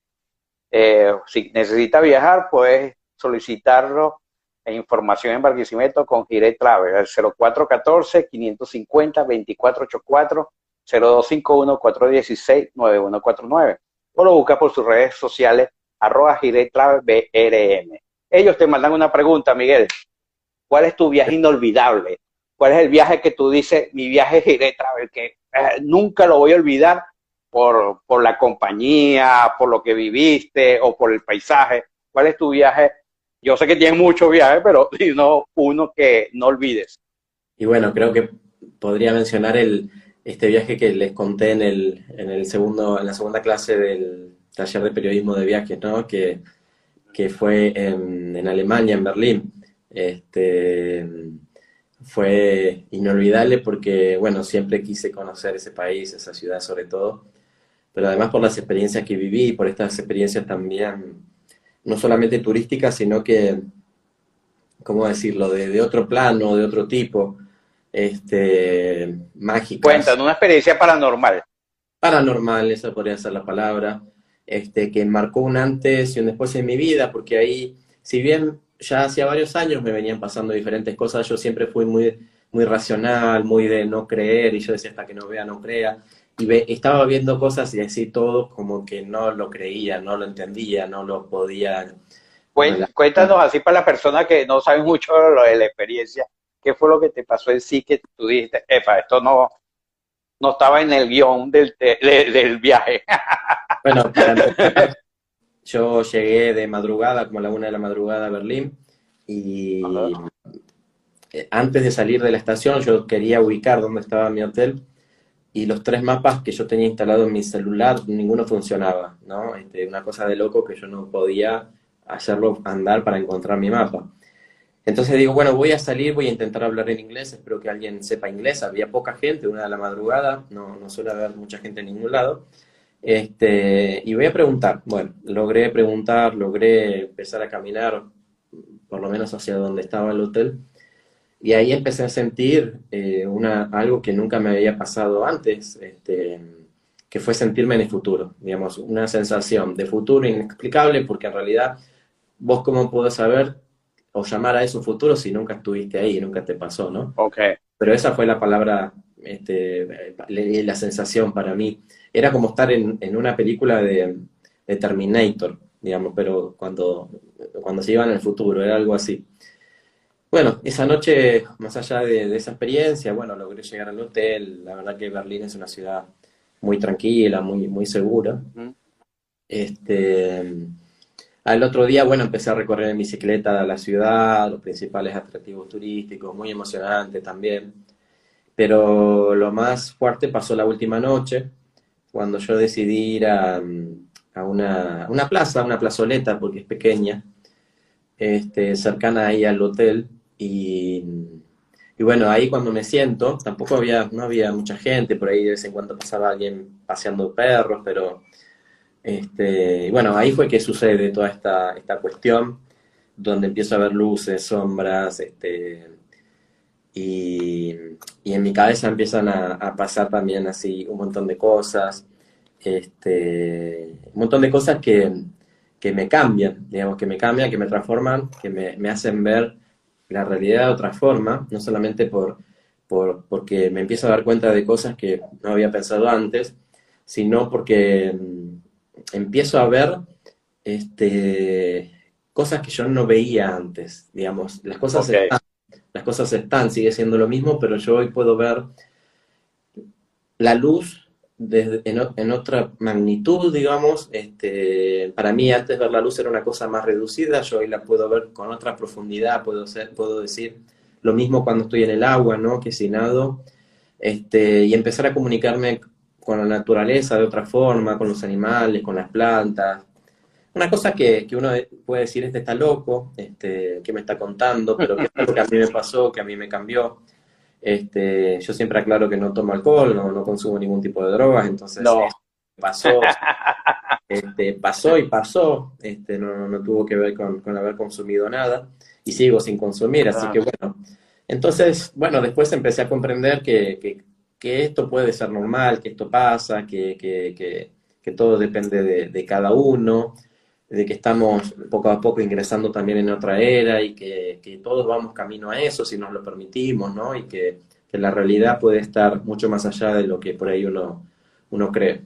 Eh, si necesita viajar, puedes solicitarlo e información en Barquisimeto con Gire Travel, el 0414-550-2484, 0251-416-9149. O lo busca por sus redes sociales, arroba Gire Travel BRM. Ellos te mandan una pregunta, Miguel. ¿Cuál es tu viaje inolvidable? ¿Cuál es el viaje que tú dices, mi viaje Gire Travel, que eh, nunca lo voy a olvidar por, por la compañía, por lo que viviste o por el paisaje? ¿Cuál es tu viaje? Yo sé que tienes muchos viajes, pero *laughs* no uno que no olvides. Y bueno, creo que podría mencionar el, este viaje que les conté en, el, en, el segundo, en la segunda clase del taller de periodismo de viajes, ¿no? Que, que fue en, en Alemania, en Berlín. Este, fue inolvidable porque, bueno, siempre quise conocer ese país, esa ciudad sobre todo, pero además por las experiencias que viví, por estas experiencias también, no solamente turísticas, sino que, ¿cómo decirlo?, de, otro plano, de otro tipo, este, mágicas. Cuéntanos, una experiencia paranormal. Paranormal, esa podría ser la palabra, este, que marcó un antes y un después en mi vida, porque ahí, si bien ya hacía varios años me venían pasando diferentes cosas, yo siempre fui muy, muy racional, muy de no creer, y yo decía hasta que no vea, no crea, y estaba viendo cosas y así todo como que no lo creía, no lo entendía, no lo podía... Cuéntanos así para las personas que no saben mucho lo de la experiencia, ¿qué fue lo que te pasó en sí que tú dijiste, efa, esto no, no estaba en el guion del, del viaje? *laughs* Bueno, *laughs* Yo llegué de madrugada, como a la una de la madrugada a Berlín, y eh, antes de salir de la estación yo quería ubicar dónde estaba mi hotel, y los tres mapas que yo tenía instalado en mi celular, ninguno funcionaba, ¿no? Este, una cosa de loco que yo no podía hacerlo andar para encontrar mi mapa. Entonces digo, bueno, voy a salir, voy a intentar hablar en inglés, espero que alguien sepa inglés. Había poca gente, una de la madrugada, no, no suele haber mucha gente en ningún lado. Este, y voy a preguntar. Bueno, logré preguntar, logré empezar a caminar, por lo menos hacia donde estaba el hotel. Y ahí empecé a sentir eh, una, algo que nunca me había pasado antes, este, que fue sentirme en el futuro, digamos, una sensación de futuro inexplicable, porque en realidad vos cómo podés saber o llamar a eso futuro si nunca estuviste ahí, nunca te pasó, ¿no? Ok. Pero esa fue la palabra, este, la sensación para mí era como estar en, en una película de, Terminator, digamos, pero cuando, cuando se iba en el futuro, era algo así. Bueno, esa noche, más allá de, esa experiencia, bueno, logré llegar al hotel. La verdad que Berlín es una ciudad muy tranquila, muy, muy segura. Este, Al otro día, bueno, empecé a recorrer en bicicleta la ciudad, los principales atractivos turísticos, muy emocionante también. Pero lo más fuerte pasó la última noche, cuando yo decidí ir a, una, una, plaza, una plazoleta, porque es pequeña, este, cercana ahí al hotel. Y, y, bueno, ahí cuando me siento, tampoco había, no había mucha gente, por ahí de vez en cuando pasaba alguien paseando perros, pero este, bueno, ahí fue que sucede toda esta, esta cuestión, donde empiezo a ver luces, sombras, este, y, en mi cabeza empiezan a, pasar también así un montón de cosas, este, un montón de cosas que, me cambian, digamos, que me cambian, que me transforman, que me, hacen ver la realidad de otra forma, no solamente por, por, porque me empiezo a dar cuenta de cosas que no había pensado antes, sino porque empiezo a ver este, cosas que yo no veía antes, digamos. Las cosas, las cosas están, sigue siendo lo mismo, pero yo hoy puedo ver la luz desde, en, otra magnitud, digamos. Este, para mí antes ver la luz era una cosa más reducida, yo hoy la puedo ver con otra profundidad, puedo, ser, puedo decir lo mismo cuando estoy en el agua, ¿no? Que si nado. Este, y empezar a comunicarme con la naturaleza de otra forma, con los animales, con las plantas. Una cosa que, que uno puede decir, este está loco, este, que me está contando, pero que es algo que a mí me pasó, que a mí me cambió. Este, yo siempre aclaro que no tomo alcohol, no, no consumo ningún tipo de drogas, entonces no. pasó, este, pasó y pasó, este, no, no tuvo que ver con, con, haber consumido nada y sigo sin consumir, así que bueno. Entonces, bueno, después empecé a comprender que, que, que esto puede ser normal, que esto pasa, que, que, que, todo depende de, cada uno, de que estamos poco a poco ingresando también en otra era y que, todos vamos camino a eso si nos lo permitimos, ¿no? Y que, la realidad puede estar mucho más allá de lo que por ahí uno, uno cree.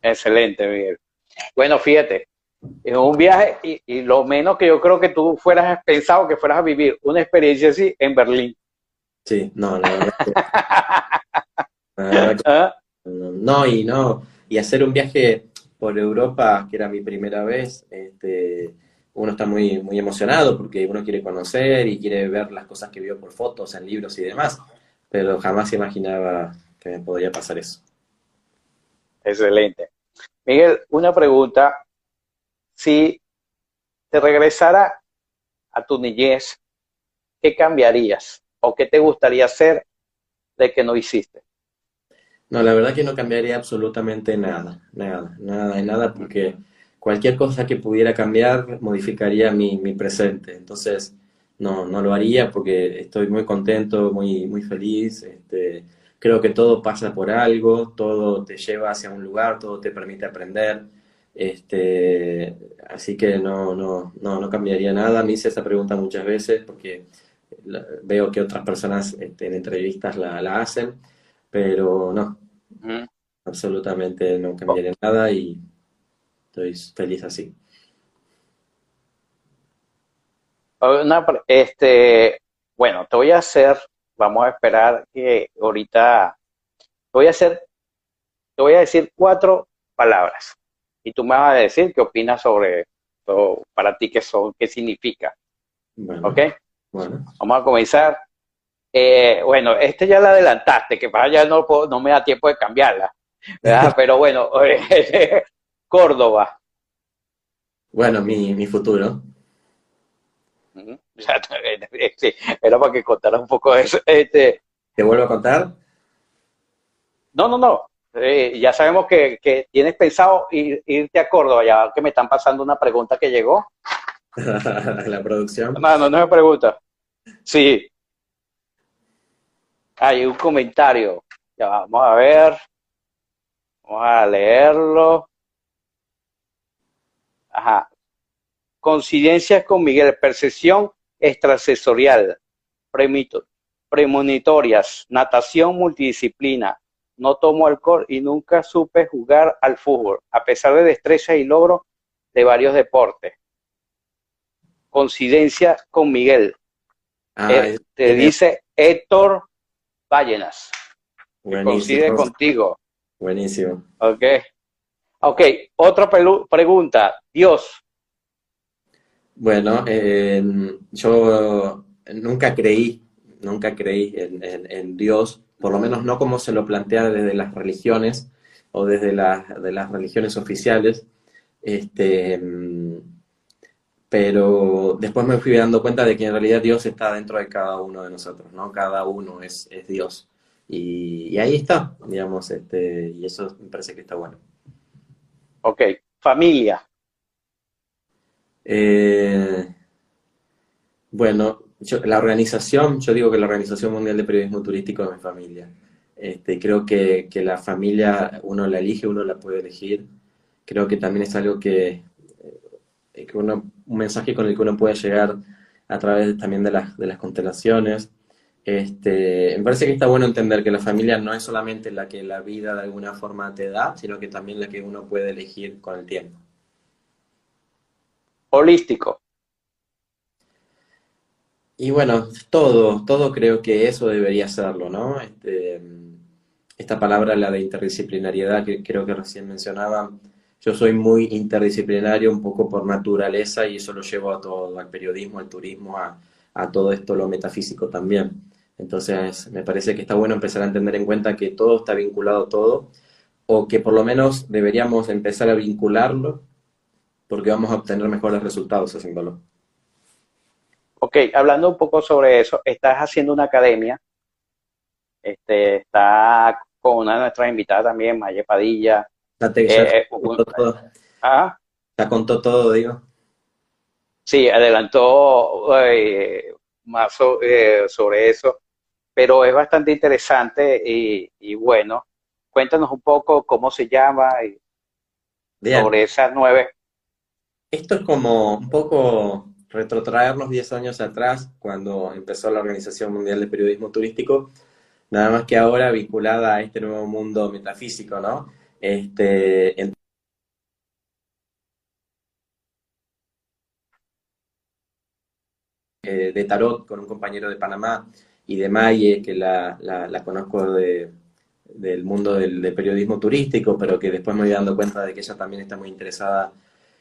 Excelente, Miguel. Bueno, fíjate, en un viaje, y, y, lo menos que yo creo que tú fueras pensado que fueras a vivir una experiencia así en Berlín. Sí, no, *laughs* ¿Ah? no, no, y no, y hacer un viaje por Europa, que era mi primera vez, este, uno está muy, muy emocionado porque uno quiere conocer y quiere ver las cosas que vio por fotos, en libros y demás, pero jamás imaginaba que me podría pasar eso. Excelente. Miguel, una pregunta. Si te regresara a tu niñez, ¿qué cambiarías? o qué te gustaría hacer de que no hiciste? No, la verdad que no cambiaría absolutamente nada, nada, nada de nada, porque cualquier cosa que pudiera cambiar modificaría mi, mi presente. Entonces, no, no lo haría porque estoy muy contento, muy, muy feliz. Este, creo que todo pasa por algo, todo te lleva hacia un lugar, todo te permite aprender. Este, así que no, no, no, no cambiaría nada. Me hice esa pregunta muchas veces porque veo que otras personas este, en entrevistas la, hacen, pero no, absolutamente no cambiaré nada y estoy feliz así. este, bueno, te voy a hacer, vamos a esperar que ahorita, voy a hacer, te voy a decir cuatro palabras y tú me vas a decir qué opinas sobre, todo, para ti qué son, qué significa. ¿Ok? Bueno. Vamos a comenzar. Eh, bueno, este ya la adelantaste, que para allá no, no me da tiempo de cambiarla. *laughs* Pero bueno, *laughs* Córdoba. Bueno, mi, mi futuro. *laughs* Sí, era para que contaras un poco de eso. Este, ¿Te vuelvo a contar? No, no, no. Eh, ya sabemos que, que, tienes pensado irte a Córdoba, ya que me están pasando una pregunta que llegó. la producción. No, no, no me pregunta. Sí. Hay un comentario. Ya vamos a ver. Vamos a leerlo. Ajá. Coincidencias con Miguel. Percepción extrasensorial. Premonitorias. Natación multidisciplina. No tomo alcohol y nunca supe jugar al fútbol, a pesar de destreza y logro de varios deportes coincidencia con Miguel. Ah, eh, te dice Héctor Ballenas. Coincide contigo. Buenísimo. Ok. Ok, otra pregunta. Dios, Bueno, eh, yo nunca creí, nunca creí en, Dios, por lo menos no como se lo plantea desde las religiones o desde de las religiones oficiales. Este, pero después me fui dando cuenta de que en realidad Dios está dentro de cada uno de nosotros, ¿no? Cada uno es, es Dios. Y, ahí está, digamos, este, y eso me parece que está bueno. Ok, familia. Eh, bueno, la organización, yo digo que la Organización Mundial de Periodismo Turístico es mi familia. Este, creo que, que, la familia uno la elige, uno la puede elegir. Creo que también es algo que, eh, que uno, un mensaje con el que uno puede llegar a través también de las, de las constelaciones. Este, me parece que está bueno entender que la familia no es solamente la que la vida de alguna forma te da, sino que también la que uno puede elegir con el tiempo. Holístico. Y bueno, todo, todo creo que eso debería serlo, ¿no? Este, esta palabra, la de interdisciplinariedad, que creo que recién mencionaba, yo soy muy interdisciplinario un poco por naturaleza y eso lo llevo a todo, al periodismo, al turismo, a, todo esto, lo metafísico también. Entonces, me parece que está bueno empezar a entender en cuenta que todo está vinculado a todo, o que por lo menos deberíamos empezar a vincularlo, porque vamos a obtener mejores resultados haciéndolo. Ok, hablando un poco sobre eso, estás haciendo una academia, este, está con una de nuestras invitadas también, Maya Padilla, ya te, eh, eh, contó todo. ¿Ah? Ya contó todo, digo. Sí, adelantó eh, más sobre eso, pero es bastante interesante y, bueno, cuéntanos un poco cómo se llama y sobre esas nueve. Esto es como un poco retrotraernos 10 años atrás, cuando empezó la Organización Mundial de Periodismo Turístico, nada más que ahora vinculada a este nuevo mundo metafísico, ¿no? Este, eh, de tarot con un compañero de Panamá y de Maye, que la, conozco de, del mundo del, periodismo turístico, pero que después me voy dando cuenta de que ella también está muy interesada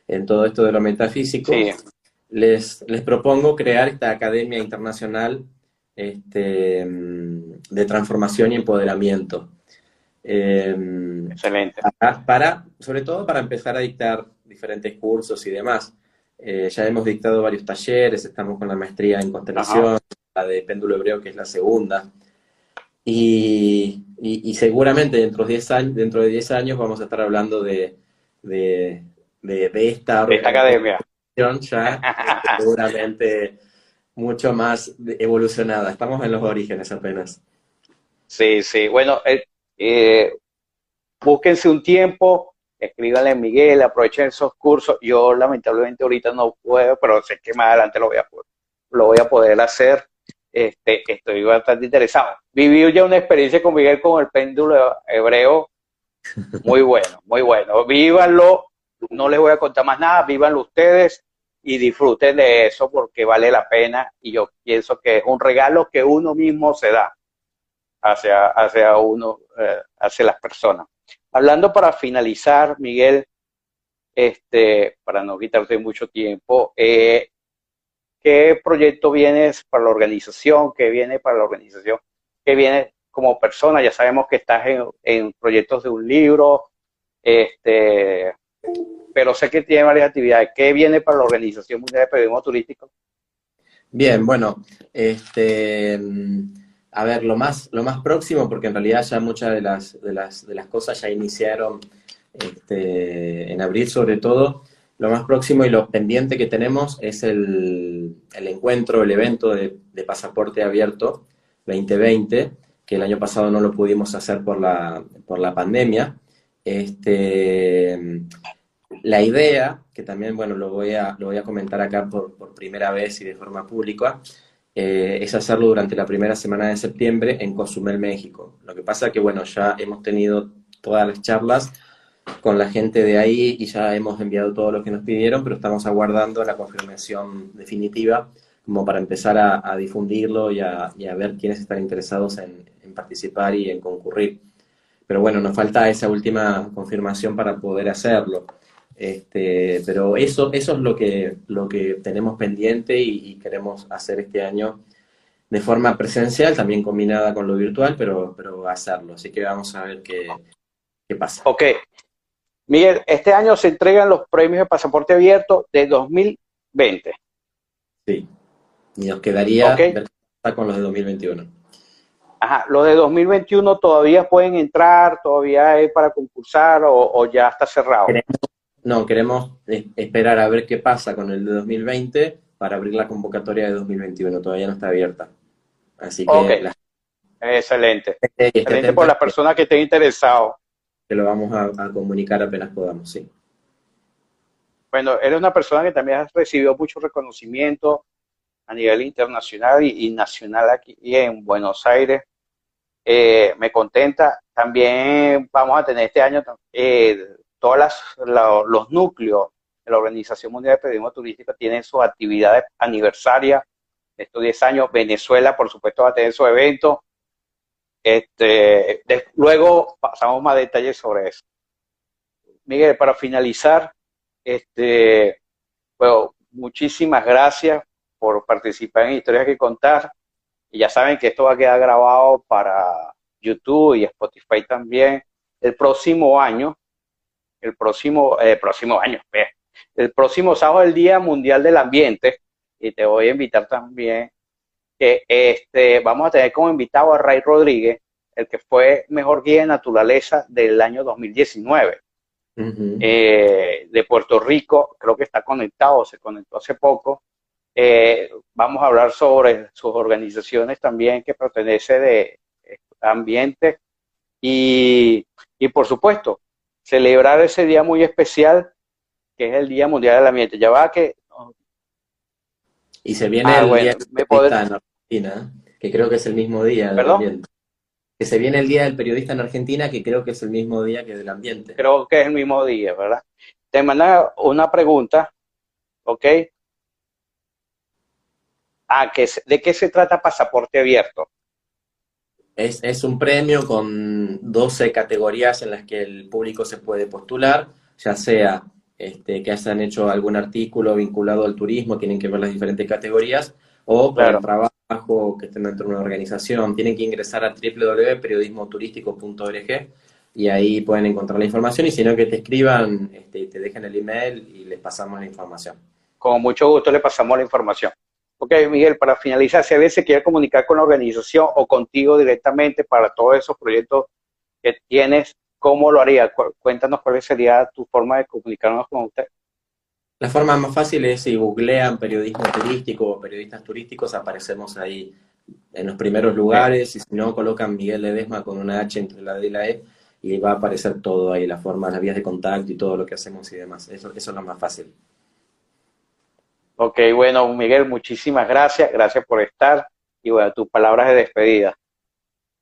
en todo esto de lo metafísico. Les, les propongo crear esta Academia Internacional este, de Transformación y Empoderamiento. Em, Excelente. Para, sobre todo para empezar a dictar diferentes cursos y demás. Eh, ya hemos dictado varios talleres, estamos con la maestría en constelación, la de péndulo hebreo, que es la segunda. Y, y, seguramente dentro de 10 años, dentro de 10 años vamos a estar hablando de, de, de, esta, esta academia. Ya, *laughs* seguramente mucho más evolucionada. Estamos en los orígenes apenas. Sí, sí. Bueno, eh, eh, búsquense un tiempo, escríbanle a Miguel, aprovechen esos cursos. Yo lamentablemente ahorita no puedo, pero sé que más adelante lo voy a, lo voy a poder hacer. Este, estoy bastante interesado. Viví ya una experiencia con Miguel con el péndulo hebreo. Muy bueno, muy bueno. Vívanlo. No les voy a contar más nada. Vívanlo ustedes y disfruten de eso porque vale la pena. Y yo pienso que es un regalo que uno mismo se da hacia, hacia uno, eh, hacia las personas. Hablando para finalizar, Miguel, este, para no quitarte mucho tiempo, eh, ¿qué proyecto vienes para la organización? ¿Qué viene para la organización? ¿Qué viene como persona? Ya sabemos que estás en, proyectos de un libro, este, pero sé que tiene varias actividades. ¿Qué viene para la Organización Mundial de Periodismo Turístico? Bien, bueno, este a ver, lo más, lo más próximo, porque en realidad ya muchas de las, de las, de las cosas ya iniciaron este, en abril sobre todo, lo más próximo y lo pendiente que tenemos es el, el encuentro, el evento de, pasaporte abierto 2020, que el año pasado no lo pudimos hacer por la, por la pandemia. Este, la idea, que también bueno, lo, voy a, lo voy a comentar acá por, por primera vez y de forma pública, eh, es hacerlo durante la primera semana de septiembre en Cozumel, México. Lo que pasa que, bueno, ya hemos tenido todas las charlas con la gente de ahí y ya hemos enviado todo lo que nos pidieron, pero estamos aguardando la confirmación definitiva como para empezar a, difundirlo y a, ver quiénes están interesados en, participar y en concurrir. Pero bueno, nos falta esa última confirmación para poder hacerlo. Este, pero eso, eso es lo que, lo que tenemos pendiente y, queremos hacer este año de forma presencial, también combinada con lo virtual, pero, pero hacerlo. Así que vamos a ver qué, qué pasa. Ok. Miguel, este año se entregan los premios de pasaporte abierto de 2020. Sí. Y nos quedaría ver con los de 2021. Ajá, los de 2021 todavía pueden entrar, todavía hay para concursar o, ya está cerrado. No, queremos esperar a ver qué pasa con el de 2020 para abrir la convocatoria de 2021. Todavía no está abierta. Así que. Excelente. Excelente por las personas que estén interesados. Que lo vamos a, comunicar apenas podamos, sí. Bueno, eres una persona que también has recibido mucho reconocimiento a nivel internacional y, nacional aquí en Buenos Aires. Eh, me contenta. También vamos a tener este año eh, todos los núcleos de la Organización Mundial de Periodismo Turístico tienen sus actividades aniversarias. Estos 10 años, Venezuela, por supuesto, va a tener su evento. Este, luego pasamos más detalles sobre eso. Miguel, para finalizar, este, bueno, muchísimas gracias por participar en Historias que Contar. Y ya saben que esto va a quedar grabado para YouTube y Spotify también el próximo año. El próximo, eh, próximo año, el próximo sábado el Día Mundial del Ambiente. Y te voy a invitar también que este, vamos a tener como invitado a Ray Rodríguez, el que fue mejor guía de naturaleza del año 2019. Eh, de Puerto Rico, creo que está conectado, se conectó hace poco, eh, vamos a hablar sobre sus organizaciones también que pertenece de ambiente y, por supuesto, celebrar ese día muy especial que es el Día Mundial del Ambiente. Ya va que... Y se viene ah, el Día del Periodista en Argentina, que creo que es el mismo día del ambiente. Que se viene el Día del Periodista en Argentina, que creo que es el mismo día que del ambiente. Creo que es el mismo día, ¿verdad? Te manda una pregunta, ¿ok? ¿De qué se trata Pasaporte Abierto? Es, un premio con 12 categorías en las que el público se puede postular, ya sea este, que hayan hecho algún artículo vinculado al turismo, tienen que ver las diferentes categorías, o para el trabajo, que estén dentro de una organización, tienen que ingresar a www.periodismoturístico.org y ahí pueden encontrar la información, y si no que te escriban, este, te dejen el email y les pasamos la información. Con mucho gusto le pasamos la información. Ok, Miguel, para finalizar, si a veces quiere comunicar con la organización o contigo directamente para todos esos proyectos que tienes, ¿cómo lo haría? Cuéntanos cuál sería tu forma de comunicarnos con usted. La forma más fácil es si googlean periodismo turístico o periodistas turísticos, aparecemos ahí en los primeros lugares, y si no, colocan Miguel Ledesma con una H entre la D y la E, y va a aparecer todo ahí, la forma, las vías de contacto y todo lo que hacemos y demás. Eso, eso es lo más fácil. Ok, bueno, Miguel, muchísimas gracias. Gracias por estar. Y bueno, tus palabras de despedida.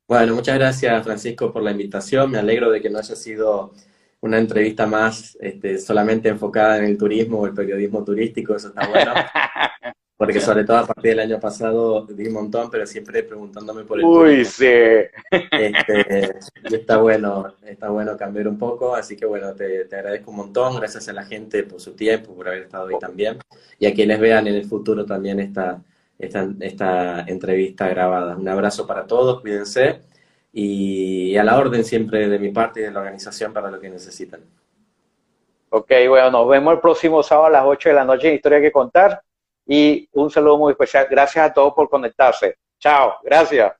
Bueno, muchas gracias, Francisco, por la invitación. Me alegro de que no haya sido una entrevista más este, solamente enfocada en el turismo o el periodismo turístico. Eso está bueno. *laughs* Porque sobre todo a partir del año pasado di un montón, pero siempre preguntándome por el Uy, sí. Este, está bueno, está bueno cambiar un poco, así que bueno, te, agradezco un montón, gracias a la gente por su tiempo, por haber estado ahí también, y a quienes vean en el futuro también esta, esta, esta entrevista grabada. Un abrazo para todos, cuídense, y a la orden siempre de mi parte y de la organización para lo que necesitan. Ok, bueno, nos vemos el próximo sábado a las 8 de la noche en Historia que Contar y un saludo muy especial. Gracias a todos por conectarse. Chao, gracias.